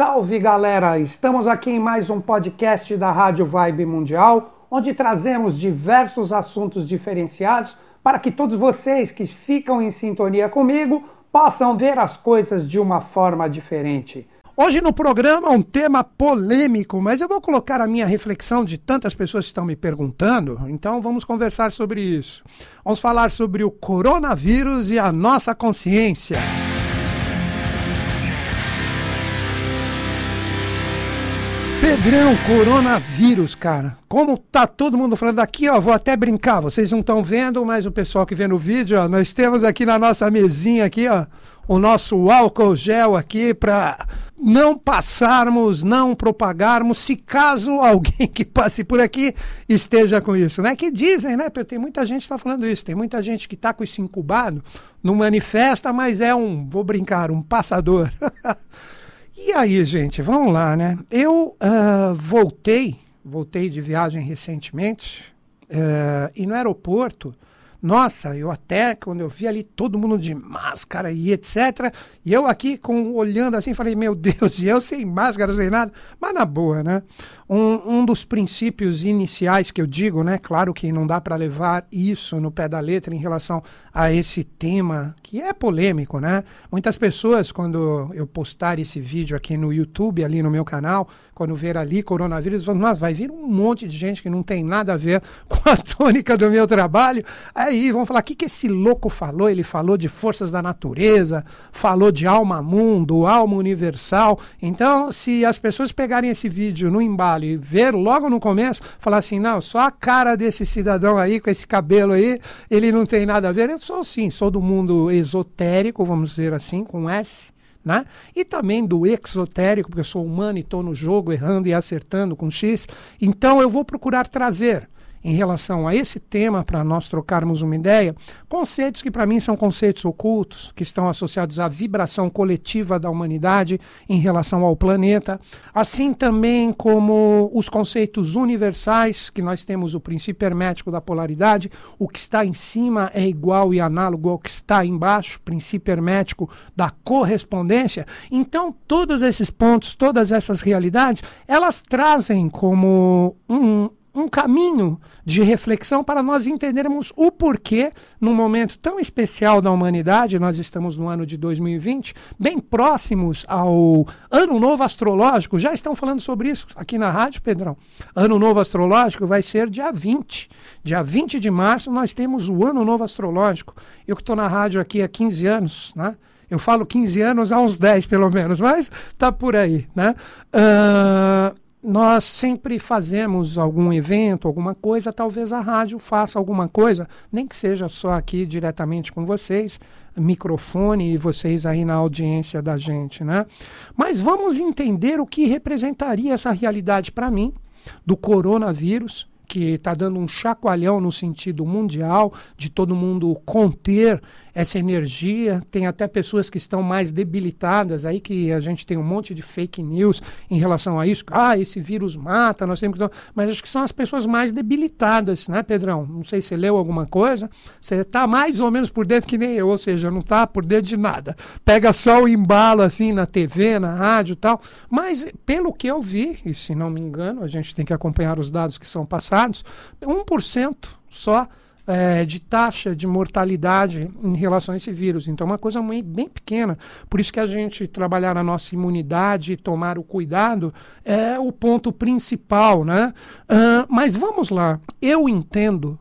Salve galera! Estamos aqui em mais um podcast da Rádio Vibe Mundial, onde trazemos diversos assuntos diferenciados para que todos vocês que ficam em sintonia comigo possam ver as coisas de uma forma diferente. Hoje no programa um tema polêmico, mas eu vou colocar a minha reflexão de tantas pessoas que estão me perguntando, então vamos conversar sobre isso. Vamos falar sobre o coronavírus e a nossa consciência. Pedrão, coronavírus, cara. Como tá todo mundo falando aqui, ó, vou até brincar. Vocês não estão vendo, mas o pessoal que vê no vídeo, ó, nós temos aqui na nossa mesinha aqui, ó, o nosso álcool gel aqui para não passarmos, não propagarmos, se caso alguém que passe por aqui esteja com isso, né? Que dizem, né? Tem muita gente que está falando isso, tem muita gente que está com isso incubado, não manifesta, mas é um, vou brincar, um passador. E aí, gente, vamos lá, né? Eu uh, voltei, voltei de viagem recentemente, uh, e no aeroporto nossa, eu até, quando eu vi ali todo mundo de máscara e etc. E eu aqui com olhando assim, falei, meu Deus, e eu sem máscara, sem nada. Mas na boa, né? Um, um dos princípios iniciais que eu digo, né? Claro que não dá para levar isso no pé da letra em relação a esse tema que é polêmico, né? Muitas pessoas, quando eu postar esse vídeo aqui no YouTube, ali no meu canal, quando ver ali coronavírus, vão, nossa, vai vir um monte de gente que não tem nada a ver com a tônica do meu trabalho. Aí vão falar: o que, que esse louco falou? Ele falou de forças da natureza, falou de alma mundo, alma universal. Então, se as pessoas pegarem esse vídeo no embalo e ver logo no começo, falar assim: não, só a cara desse cidadão aí, com esse cabelo aí, ele não tem nada a ver. Eu sou sim, sou do mundo esotérico, vamos dizer assim, com S né? E também do exotérico, porque eu sou humano e estou no jogo errando e acertando com X. Então eu vou procurar trazer em relação a esse tema, para nós trocarmos uma ideia, conceitos que para mim são conceitos ocultos, que estão associados à vibração coletiva da humanidade em relação ao planeta, assim também como os conceitos universais, que nós temos o princípio hermético da polaridade, o que está em cima é igual e análogo ao que está embaixo, princípio hermético da correspondência. Então, todos esses pontos, todas essas realidades, elas trazem como um, um caminho de reflexão para nós entendermos o porquê, num momento tão especial da humanidade, nós estamos no ano de 2020, bem próximos ao Ano Novo Astrológico, já estão falando sobre isso aqui na rádio, Pedrão. Ano Novo Astrológico vai ser dia 20. Dia 20 de março nós temos o Ano Novo Astrológico. Eu que estou na rádio aqui há 15 anos, né? Eu falo 15 anos há uns 10 pelo menos, mas tá por aí, né? Uh, nós sempre fazemos algum evento, alguma coisa, talvez a rádio faça alguma coisa, nem que seja só aqui diretamente com vocês, microfone e vocês aí na audiência da gente, né? Mas vamos entender o que representaria essa realidade para mim do coronavírus, que está dando um chacoalhão no sentido mundial, de todo mundo conter essa energia. Tem até pessoas que estão mais debilitadas, aí que a gente tem um monte de fake news em relação a isso. Ah, esse vírus mata, nós temos que. Mas acho que são as pessoas mais debilitadas, né, Pedrão? Não sei se você leu alguma coisa. Você está mais ou menos por dentro que nem eu, ou seja, não está por dentro de nada. Pega só o embalo assim na TV, na rádio e tal. Mas pelo que eu vi, e se não me engano, a gente tem que acompanhar os dados que são passados, 1% só é, de taxa de mortalidade em relação a esse vírus. Então, é uma coisa bem, pequena. Por isso que a gente trabalhar a nossa imunidade e tomar o cuidado é o ponto principal, né? Uh, mas vamos lá. Eu entendo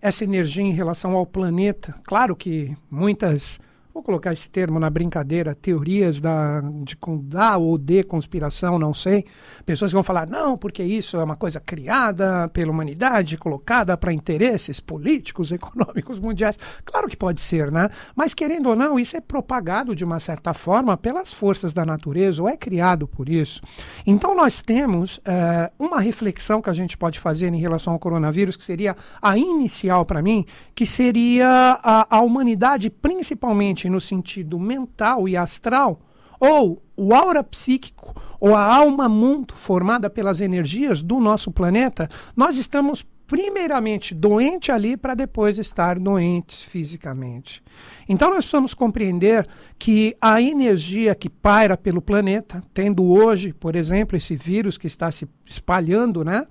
essa energia em relação ao planeta. Claro que muitas vou colocar esse termo na brincadeira, teorias da, de, da ou de conspiração, não sei. Pessoas vão falar, não, porque isso é uma coisa criada pela humanidade, colocada para interesses políticos, econômicos, mundiais. Claro que pode ser, né? Mas querendo ou não, isso é propagado de uma certa forma pelas forças da natureza, ou é criado por isso. Então nós temos é, uma reflexão que a gente pode fazer em relação ao coronavírus, que seria a inicial para mim, que seria a, a humanidade, principalmente no sentido mental e astral, ou o aura psíquico, ou a alma mundo formada pelas energias do nosso planeta, nós estamos primeiramente doente ali para depois estar doentes fisicamente. Então nós precisamos compreender que a energia que paira pelo planeta, tendo hoje, por exemplo, esse vírus que está se espalhando, né,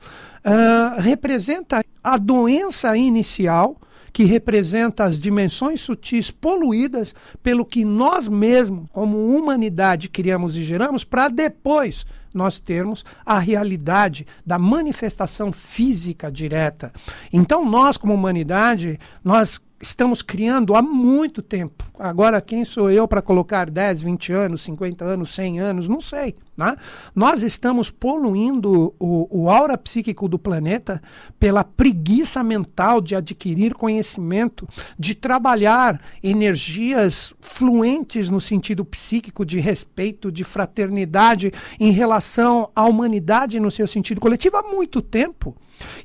uh, representa a doença inicial que representa as dimensões sutis poluídas pelo que nós mesmos, como humanidade, criamos e geramos, para depois nós termos a realidade da manifestação física direta. Então, nós, como humanidade, nós estamos criando há muito tempo. Agora, quem sou eu para colocar 10, 20 anos, 50 anos, 100 anos? Não sei. Né? Nós estamos poluindo o, o aura psíquico do planeta pela preguiça mental de adquirir conhecimento, de trabalhar energias fluentes no sentido psíquico de respeito, de fraternidade em relação à humanidade no seu sentido coletivo há muito tempo.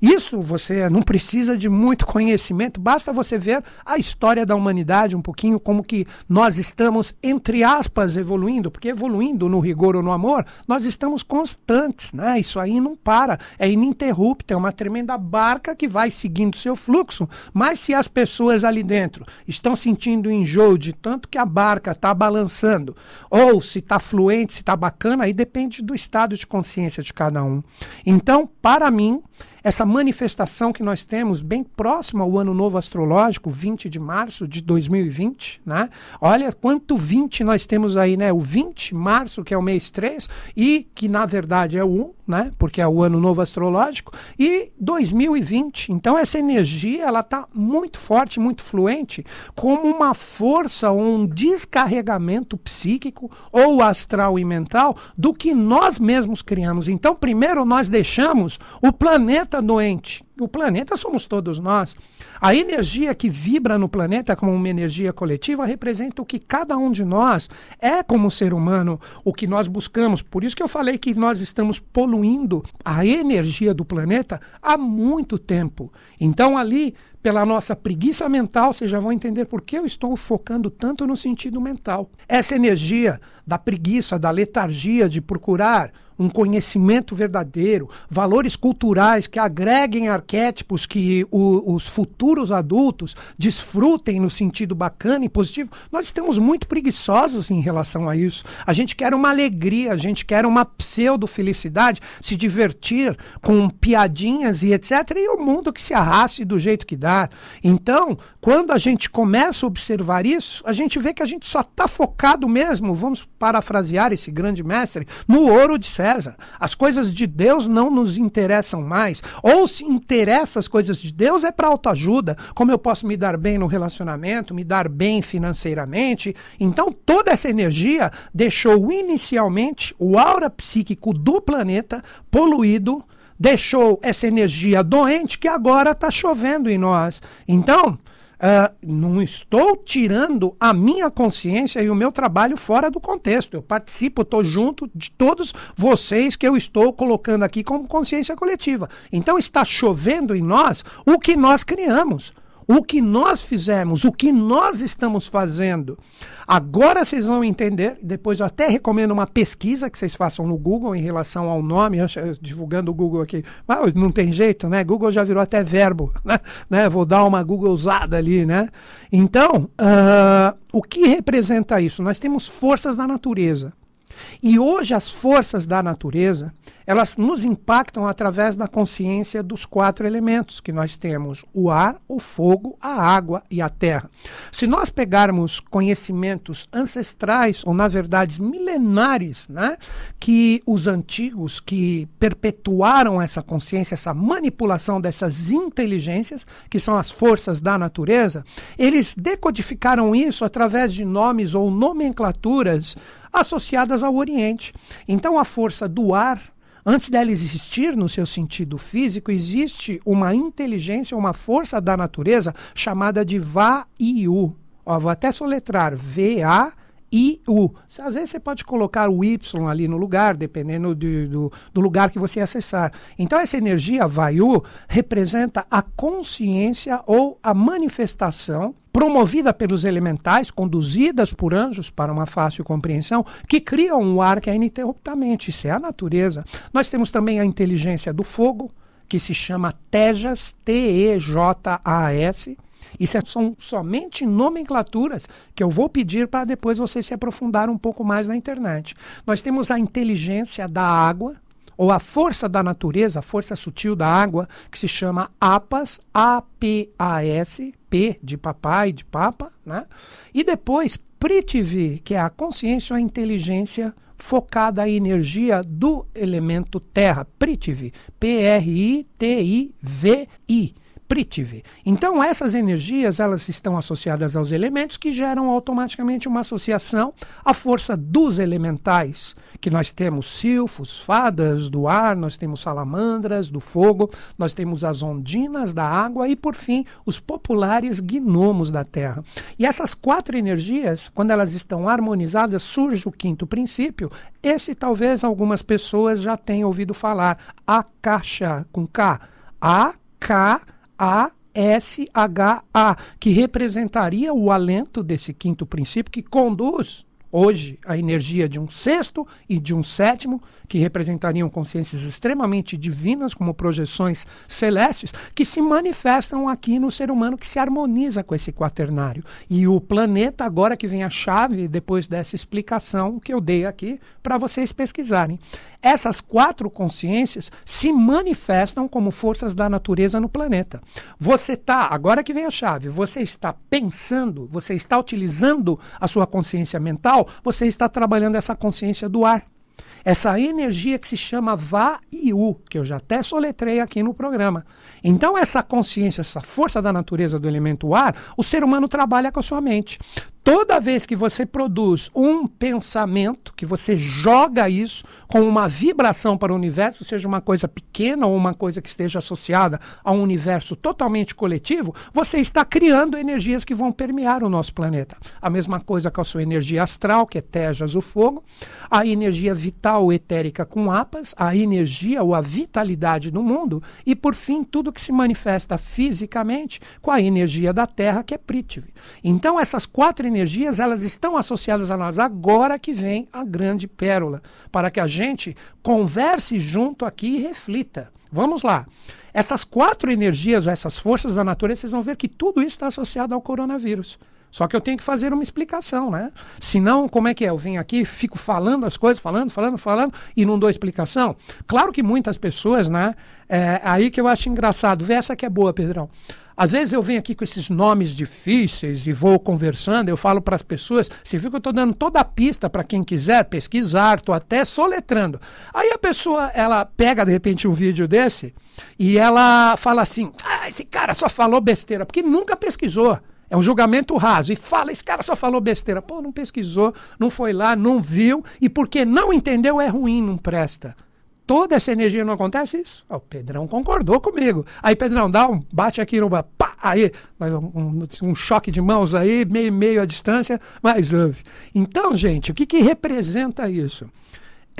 Isso você não precisa de muito conhecimento, basta você ver a história da humanidade um pouquinho, como que nós estamos, entre aspas, evoluindo, porque evoluindo no rigor ou no amor, nós estamos constantes, né? Isso aí não para, é ininterrupto, é uma tremenda barca que vai seguindo seu fluxo. Mas se as pessoas ali dentro estão sentindo enjoo de tanto que a barca está balançando, ou se está fluente, se está bacana, aí depende do estado de consciência de cada um. Então, para mim, essa manifestação que nós temos bem próxima ao ano novo astrológico, 20 de março de 2020, né? Olha quanto 20 nós temos aí, né? O 20 de março, que é o mês 3, e que na verdade é o 1, né? Porque é o ano novo astrológico, e 2020. Então essa energia, ela tá muito forte, muito fluente, como uma força ou um descarregamento psíquico ou astral e mental do que nós mesmos criamos. Então, primeiro nós deixamos o planeta doente. O planeta somos todos nós. A energia que vibra no planeta como uma energia coletiva representa o que cada um de nós é como ser humano, o que nós buscamos. Por isso que eu falei que nós estamos poluindo a energia do planeta há muito tempo. Então ali pela nossa preguiça mental, vocês já vão entender por que eu estou focando tanto no sentido mental. Essa energia da preguiça, da letargia de procurar um conhecimento verdadeiro, valores culturais que agreguem arquétipos que o, os futuros adultos desfrutem no sentido bacana e positivo, nós estamos muito preguiçosos em relação a isso. A gente quer uma alegria, a gente quer uma pseudo-felicidade, se divertir com piadinhas e etc. E o mundo que se arraste do jeito que dá. Então, quando a gente começa a observar isso, a gente vê que a gente só está focado mesmo, vamos parafrasear esse grande mestre, no ouro de César. As coisas de Deus não nos interessam mais. Ou se interessa as coisas de Deus é para autoajuda, como eu posso me dar bem no relacionamento, me dar bem financeiramente. Então toda essa energia deixou inicialmente o aura psíquico do planeta poluído deixou essa energia doente que agora está chovendo em nós. Então, Uh, não estou tirando a minha consciência e o meu trabalho fora do contexto. Eu participo, estou junto de todos vocês que eu estou colocando aqui como consciência coletiva. Então está chovendo em nós o que nós criamos o que nós fizemos, o que nós estamos fazendo. Agora vocês vão entender, depois eu até recomendo uma pesquisa que vocês façam no Google em relação ao nome, eu, divulgando o Google aqui. Mas não tem jeito, né? Google já virou até verbo, né? né? Vou dar uma Google usada ali, né? Então, uh, o que representa isso? Nós temos forças da natureza. E hoje as forças da natureza, elas nos impactam através da consciência dos quatro elementos que nós temos: o ar, o fogo, a água e a terra. Se nós pegarmos conhecimentos ancestrais, ou na verdade milenares, né, que os antigos que perpetuaram essa consciência, essa manipulação dessas inteligências, que são as forças da natureza, eles decodificaram isso através de nomes ou nomenclaturas associadas ao Oriente. Então a força do ar Antes dela existir no seu sentido físico, existe uma inteligência, uma força da natureza chamada de Va-I-U. vou até soletrar V-A I, U. Às vezes você pode colocar o Y ali no lugar, dependendo de, do, do lugar que você acessar. Então, essa energia Vayu representa a consciência ou a manifestação promovida pelos elementais, conduzidas por anjos para uma fácil compreensão, que criam um ar que é ininterruptamente. Isso é a natureza. Nós temos também a inteligência do fogo, que se chama Tejas, T-E-J-A-S. Isso é, são somente nomenclaturas que eu vou pedir para depois você se aprofundar um pouco mais na internet. Nós temos a inteligência da água, ou a força da natureza, a força sutil da água, que se chama APAS, A-P-A-S, P de papai, de papa, né? E depois Prithvi, que é a consciência ou a inteligência focada à energia do elemento terra, Prithvi, P-R-I-T-I-V-I. Prithvi. Então essas energias elas estão associadas aos elementos que geram automaticamente uma associação à força dos elementais, que nós temos silfos, fadas do ar, nós temos salamandras do fogo, nós temos as ondinas da água e por fim os populares gnomos da terra. E essas quatro energias, quando elas estão harmonizadas, surge o quinto princípio. Esse talvez algumas pessoas já tenham ouvido falar, a caixa com K, a K a-S-H-A, que representaria o alento desse quinto princípio que conduz hoje a energia de um sexto e de um sétimo, que representariam consciências extremamente divinas, como projeções celestes, que se manifestam aqui no ser humano que se harmoniza com esse quaternário. E o planeta, agora que vem a chave, depois dessa explicação que eu dei aqui, para vocês pesquisarem. Essas quatro consciências se manifestam como forças da natureza no planeta. Você está, agora que vem a chave, você está pensando, você está utilizando a sua consciência mental, você está trabalhando essa consciência do ar. Essa energia que se chama Vayu, que eu já até soletrei aqui no programa. Então, essa consciência, essa força da natureza do elemento ar, o ser humano trabalha com a sua mente toda vez que você produz um pensamento, que você joga isso com uma vibração para o universo, seja uma coisa pequena ou uma coisa que esteja associada a um universo totalmente coletivo, você está criando energias que vão permear o nosso planeta. A mesma coisa com a sua energia astral, que é Tejas, o fogo, a energia vital etérica com Apas, a energia ou a vitalidade do mundo, e por fim, tudo que se manifesta fisicamente com a energia da Terra, que é Prithvi. Então, essas quatro energias elas estão associadas a nós. Agora que vem a grande pérola, para que a gente converse junto aqui e reflita. Vamos lá. Essas quatro energias, essas forças da natureza, vocês vão ver que tudo isso está associado ao coronavírus. Só que eu tenho que fazer uma explicação, né? Senão, como é que é? Eu venho aqui, fico falando as coisas, falando, falando, falando, e não dou explicação. Claro que muitas pessoas, né? É aí que eu acho engraçado. Vê essa que é boa, Pedrão. Às vezes eu venho aqui com esses nomes difíceis e vou conversando, eu falo para as pessoas, você viu que eu estou dando toda a pista para quem quiser pesquisar, estou até soletrando. Aí a pessoa, ela pega de repente um vídeo desse e ela fala assim, ah, esse cara só falou besteira, porque nunca pesquisou. É um julgamento raso. E fala, esse cara só falou besteira. Pô, não pesquisou, não foi lá, não viu, e porque não entendeu é ruim, não presta toda essa energia não acontece isso? o Pedrão concordou comigo. Aí, Pedrão, dá um bate aqui no pá, aí, um, um, choque de mãos aí, meio, meio a distância, mas. Então, gente, o que, que representa isso?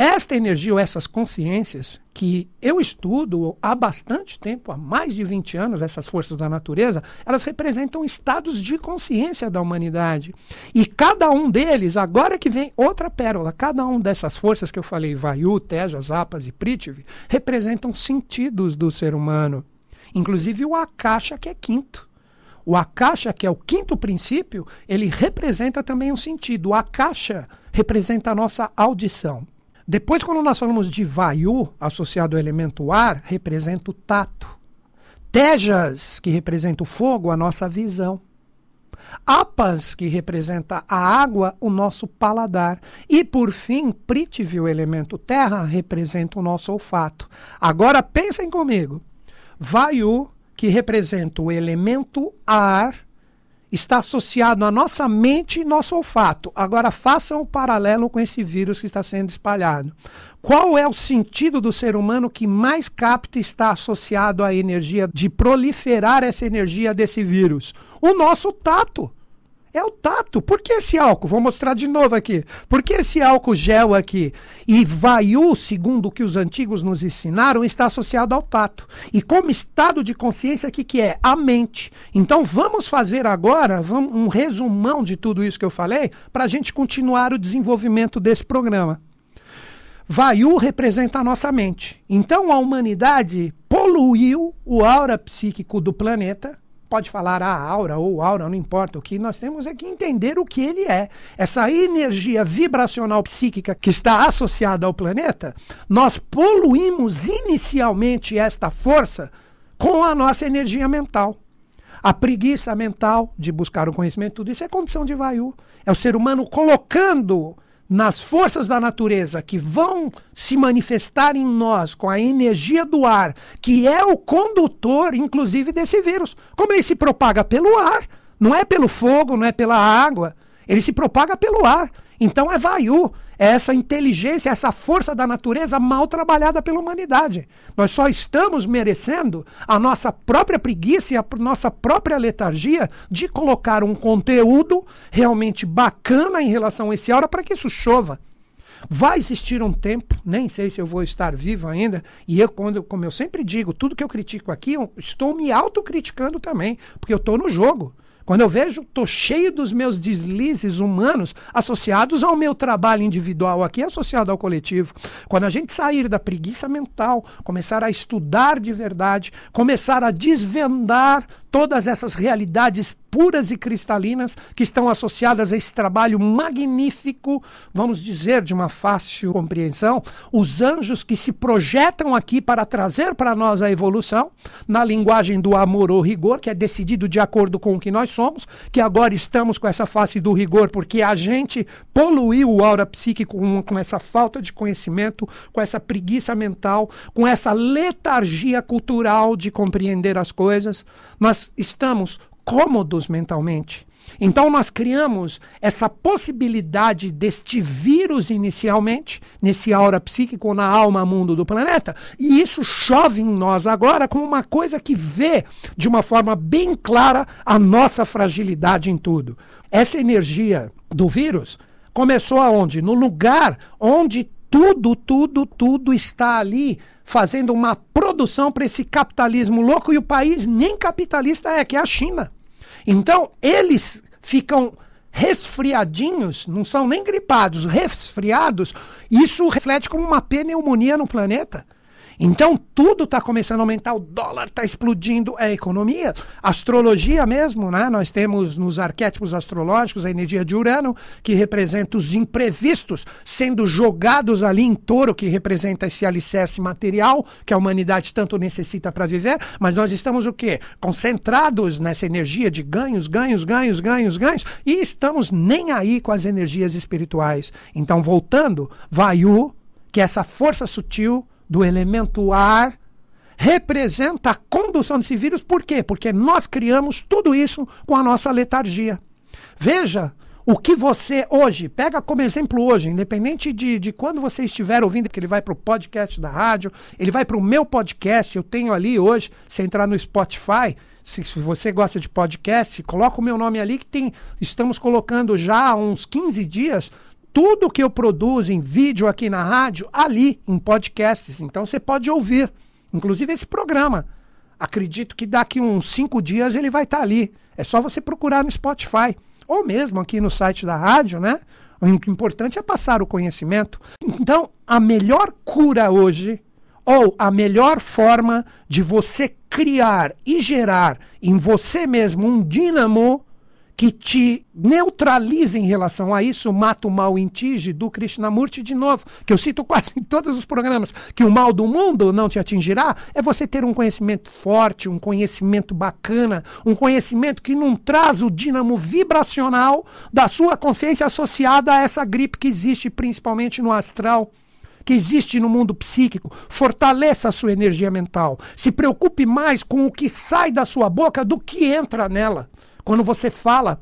Esta energia ou essas consciências que eu estudo há bastante tempo, há mais de 20 anos, essas forças da natureza, elas representam estados de consciência da humanidade. E cada um deles, agora que vem outra pérola, cada um dessas forças que eu falei, Vayu, Tejas, Apas e Prithvi, representam sentidos do ser humano. Inclusive o Akasha, que é quinto. O Akasha, que é o quinto princípio, ele representa também um sentido. O Akasha representa a nossa audição. Depois, quando nós falamos de Vayu, associado ao elemento ar, representa o tato. Tejas, que representa o fogo, a nossa visão. Apas, que representa a água, o nosso paladar. E, por fim, Prithvi, o elemento terra, representa o nosso olfato. Agora, pensem comigo. Vayu, que representa o elemento ar, está associado à nossa mente e nosso olfato. Agora façam um paralelo com esse vírus que está sendo espalhado. Qual é o sentido do ser humano que mais capta e está associado à energia de proliferar essa energia desse vírus? O nosso tato. É o tato. Por que esse álcool? Vou mostrar de novo aqui. Por que esse álcool gel aqui? E Vayu, segundo o que os antigos nos ensinaram, está associado ao tato. E como estado de consciência, o que, que é? A mente. Então vamos fazer agora um resumão de tudo isso que eu falei para a gente continuar o desenvolvimento desse programa. Vayu representa a nossa mente. Então a humanidade poluiu o aura psíquico do planeta. Pode falar a aura ou aura, não importa. O que nós temos é que entender o que ele é. Essa energia vibracional psíquica que está associada ao planeta, nós poluímos inicialmente esta força com a nossa energia mental. A preguiça mental de buscar o conhecimento, tudo isso é condição de Vayu. É o ser humano colocando nas forças da natureza que vão se manifestar em nós com a energia do ar, que é o condutor, inclusive, desse vírus. Como ele se propaga pelo ar, não é pelo fogo, não é pela água, ele se propaga pelo ar. Então é Vayu, é essa inteligência, essa força da natureza mal trabalhada pela humanidade. Nós só estamos merecendo a nossa própria preguiça e a nossa própria letargia de colocar um conteúdo realmente bacana em relação a esse aura para que isso chova. Vai existir um tempo, nem sei se eu vou estar vivo ainda, e eu, quando, como eu sempre digo, tudo que eu critico aqui, eu estou me autocriticando também, porque eu estou no jogo. Quando eu vejo, estou cheio dos meus deslizes humanos associados ao meu trabalho individual aqui, associado ao coletivo. Quando a gente sair da preguiça mental, começar a estudar de verdade, começar a desvendar todas essas realidades puras e cristalinas que estão associadas a esse trabalho magnífico, vamos dizer, de uma fácil compreensão, os anjos que se projetam aqui para trazer para nós a evolução, na linguagem do amor ou rigor, que é decidido de acordo com o que nós somos, que agora estamos com essa face do rigor porque a gente poluiu o aura psíquico com, com essa falta de conhecimento, com essa preguiça mental, com essa letargia cultural de compreender as coisas. Nós estamos cômodos mentalmente. Então nós criamos essa possibilidade deste vírus inicialmente, nesse aura psíquico, na alma mundo do planeta, e isso chove em nós agora como uma coisa que vê de uma forma bem clara a nossa fragilidade em tudo. Essa energia do vírus começou aonde? No lugar onde tudo, tudo, tudo está ali fazendo uma produção para esse capitalismo louco e o país nem capitalista é, que é a China. Então, eles ficam resfriadinhos, não são nem gripados, resfriados, isso reflete como uma pneumonia no planeta. Então tudo está começando a aumentar, o dólar está explodindo, é economia, astrologia mesmo, né? Nós temos nos arquétipos astrológicos a energia de Urano, que representa os imprevistos sendo jogados ali em touro, que representa esse alicerce material que a humanidade tanto necessita para viver, mas nós estamos o quê? Concentrados nessa energia de ganhos, ganhos, ganhos, ganhos, ganhos, e estamos nem aí com as energias espirituais. Então, voltando, Vayu, que é essa força sutil do elemento ar representa a condução desse vírus. Por quê? Porque nós criamos tudo isso com a nossa letargia. Veja o que você hoje, pega como exemplo hoje, independente de, de quando você estiver ouvindo, que ele vai para o podcast da rádio, ele vai para o meu podcast, eu tenho ali hoje, se entrar no Spotify, se, se, você gosta de podcast, coloca o meu nome ali que tem, estamos colocando já há uns 15 dias tudo que eu produzo em vídeo aqui na rádio, ali em podcasts. Então você pode ouvir, inclusive esse programa. Acredito que daqui uns cinco dias ele vai estar tá ali. É só você procurar no Spotify ou mesmo aqui no site da rádio, né? O importante é passar o conhecimento. Então, a melhor cura hoje, ou a melhor forma de você criar e gerar em você mesmo um dínamo que te neutraliza em relação a isso, mata o mal em ti, do Krishnamurti de novo, que eu cito quase em todos os programas, que o mal do mundo não te atingirá, é você ter um conhecimento forte, um conhecimento bacana, um conhecimento que não traz o dínamo vibracional da sua consciência associada a essa gripe que existe principalmente no astral que existe no mundo psíquico, fortaleça a sua energia mental. Se preocupe mais com o que sai da sua boca do que entra nela quando você fala.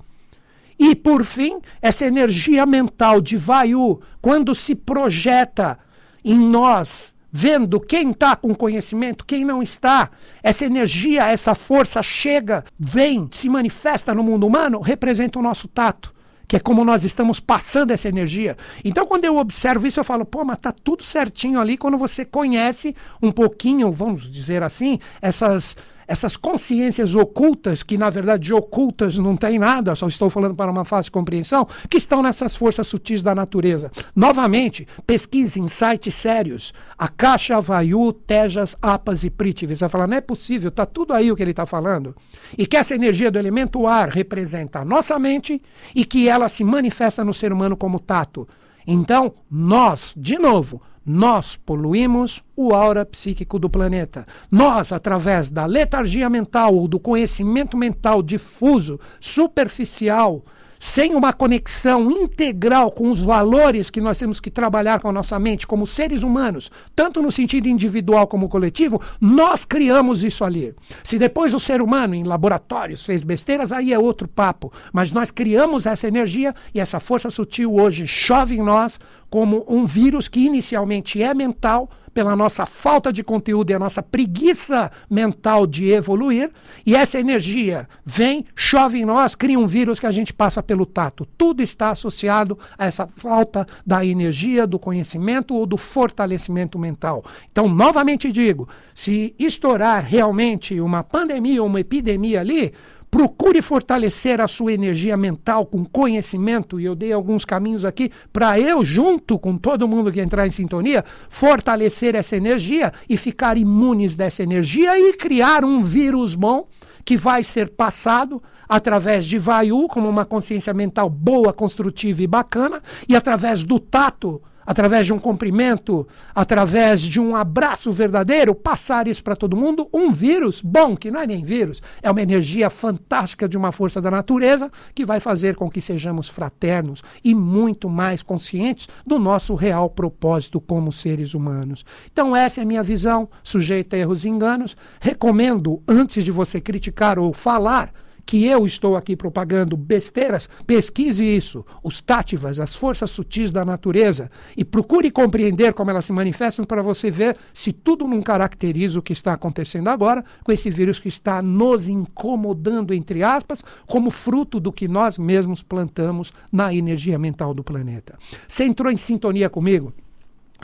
E, por fim, essa energia mental de Vayu, quando se projeta em nós, vendo quem está com conhecimento, quem não está, essa energia, essa força chega, vem, se manifesta no mundo humano, representa o nosso tato que é como nós estamos passando essa energia. Então, quando eu observo isso, eu falo, pô, mas tá tudo certinho ali quando você conhece um pouquinho, vamos dizer assim, essas essas consciências ocultas, que na verdade ocultas não tem nada, só estou falando para uma fácil compreensão, que estão nessas forças sutis da natureza. Novamente, pesquise em sites sérios. A Caixa, Vayu, Tejas, Apas e. Você vai falar, não é possível, está tudo aí o que ele está falando. E que essa energia do elemento ar representa a nossa mente e que ela se manifesta no ser humano como tato. Então, nós, de novo, nós poluímos o aura psíquico do planeta. Nós, através da letargia mental ou do conhecimento mental difuso, superficial, sem uma conexão integral com os valores que nós temos que trabalhar com a nossa mente como seres humanos, tanto no sentido individual como coletivo, nós criamos isso ali. Se depois o ser humano em laboratórios fez besteiras, aí é outro papo. Mas nós criamos essa energia e essa força sutil hoje chove em nós como um vírus que inicialmente é mental, pela nossa falta de conteúdo e a nossa preguiça mental de evoluir, e essa energia vem, chove em nós, cria um vírus que a gente passa pelo tato. Tudo está associado a essa falta da energia, do conhecimento ou do fortalecimento mental. Então, novamente digo, se estourar realmente uma pandemia ou uma epidemia ali, Procure fortalecer a sua energia mental com conhecimento, e eu dei alguns caminhos aqui para eu, junto com todo mundo que entrar em sintonia, fortalecer essa energia e ficar imunes dessa energia e criar um vírus bom que vai ser passado através de Vayu, como uma consciência mental boa, construtiva e bacana, e através do tato através de um cumprimento, através de um abraço verdadeiro, passar isso para todo mundo, um vírus bom, que não é nem vírus, é uma energia fantástica de uma força da natureza que vai fazer com que sejamos fraternos e muito mais conscientes do nosso real propósito como seres humanos. Então, essa é a minha visão, sujeita a erros e enganos. Recomendo, antes de você criticar ou falar, que eu estou aqui propagando besteiras, pesquise isso, os tátivas, as forças sutis da natureza, e procure compreender como elas se manifestam para você ver se tudo não caracteriza o que está acontecendo agora com esse vírus que está nos incomodando, entre aspas, como fruto do que nós mesmos plantamos na energia mental do planeta. Você entrou em sintonia comigo?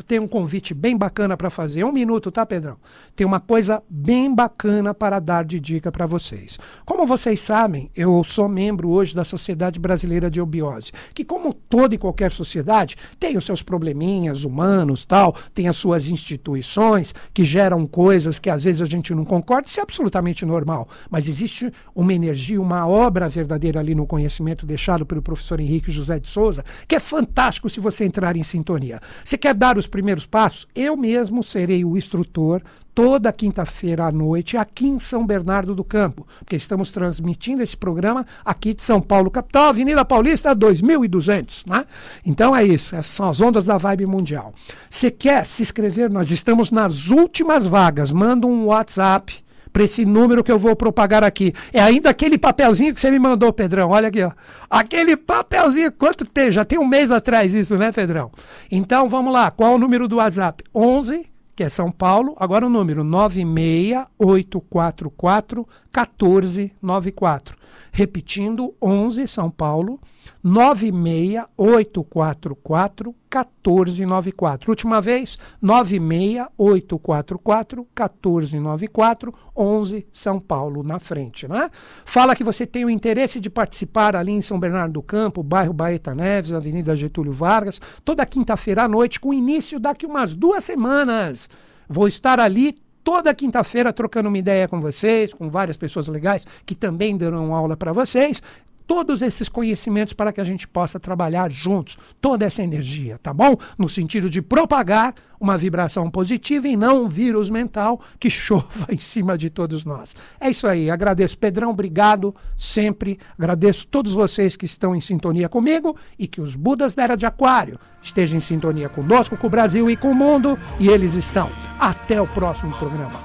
Tenho um convite bem bacana para fazer. Um minuto, tá, Pedrão? Tem uma coisa bem bacana para dar de dica para vocês. Como vocês sabem, eu sou membro hoje da Sociedade Brasileira de Eubiose, que, como toda e qualquer sociedade, tem os seus probleminhas humanos, tal, tem as suas instituições que geram coisas que às vezes a gente não concorda, isso é absolutamente normal. Mas existe uma energia, uma obra verdadeira ali no conhecimento deixado pelo professor Henrique José de Souza, que é fantástico se você entrar em sintonia. Você quer dar os os primeiros passos, eu mesmo serei o instrutor toda quinta-feira à noite aqui em São Bernardo do Campo, porque estamos transmitindo esse programa aqui de São Paulo, capital, Avenida Paulista 2200, né? Então é isso, essas são as ondas da vibe mundial. Você quer se inscrever? Nós estamos nas últimas vagas. Manda um WhatsApp para esse número que eu vou propagar aqui. É ainda aquele papelzinho que você me mandou, Pedrão. Olha aqui, ó. Aquele papelzinho, quanto tem? Já tem um mês atrás isso, né, Pedrão? Então, vamos lá. Qual o número do WhatsApp? 11 que é São Paulo, agora o número 96844 1494. Repetindo, 11 São Paulo 96844 1494. Última vez, 96844 1494, 11 São Paulo na frente, né? Fala que você tem o interesse de participar ali em São Bernardo do Campo, bairro Baeta Neves, Avenida Getúlio Vargas, toda quinta-feira à noite, com início daqui umas duas semanas. Vou estar ali toda quinta-feira trocando uma ideia com vocês, com várias pessoas legais que também darão aula para vocês todos esses conhecimentos para que a gente possa trabalhar juntos, toda essa energia, tá bom? No sentido de propagar uma vibração positiva e não um vírus mental que chova em cima de todos nós. É isso aí, agradeço. Pedrão, obrigado sempre. Agradeço todos vocês que estão em sintonia comigo e que os Budas da Era de Aquário estejam em sintonia conosco, com o Brasil e com o mundo, e eles estão. Até o próximo programa.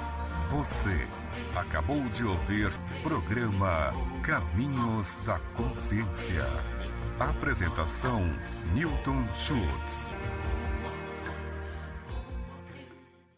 Você acabou de ouvir programa Caminhos da Consciência. Apresentação Newton Schultz.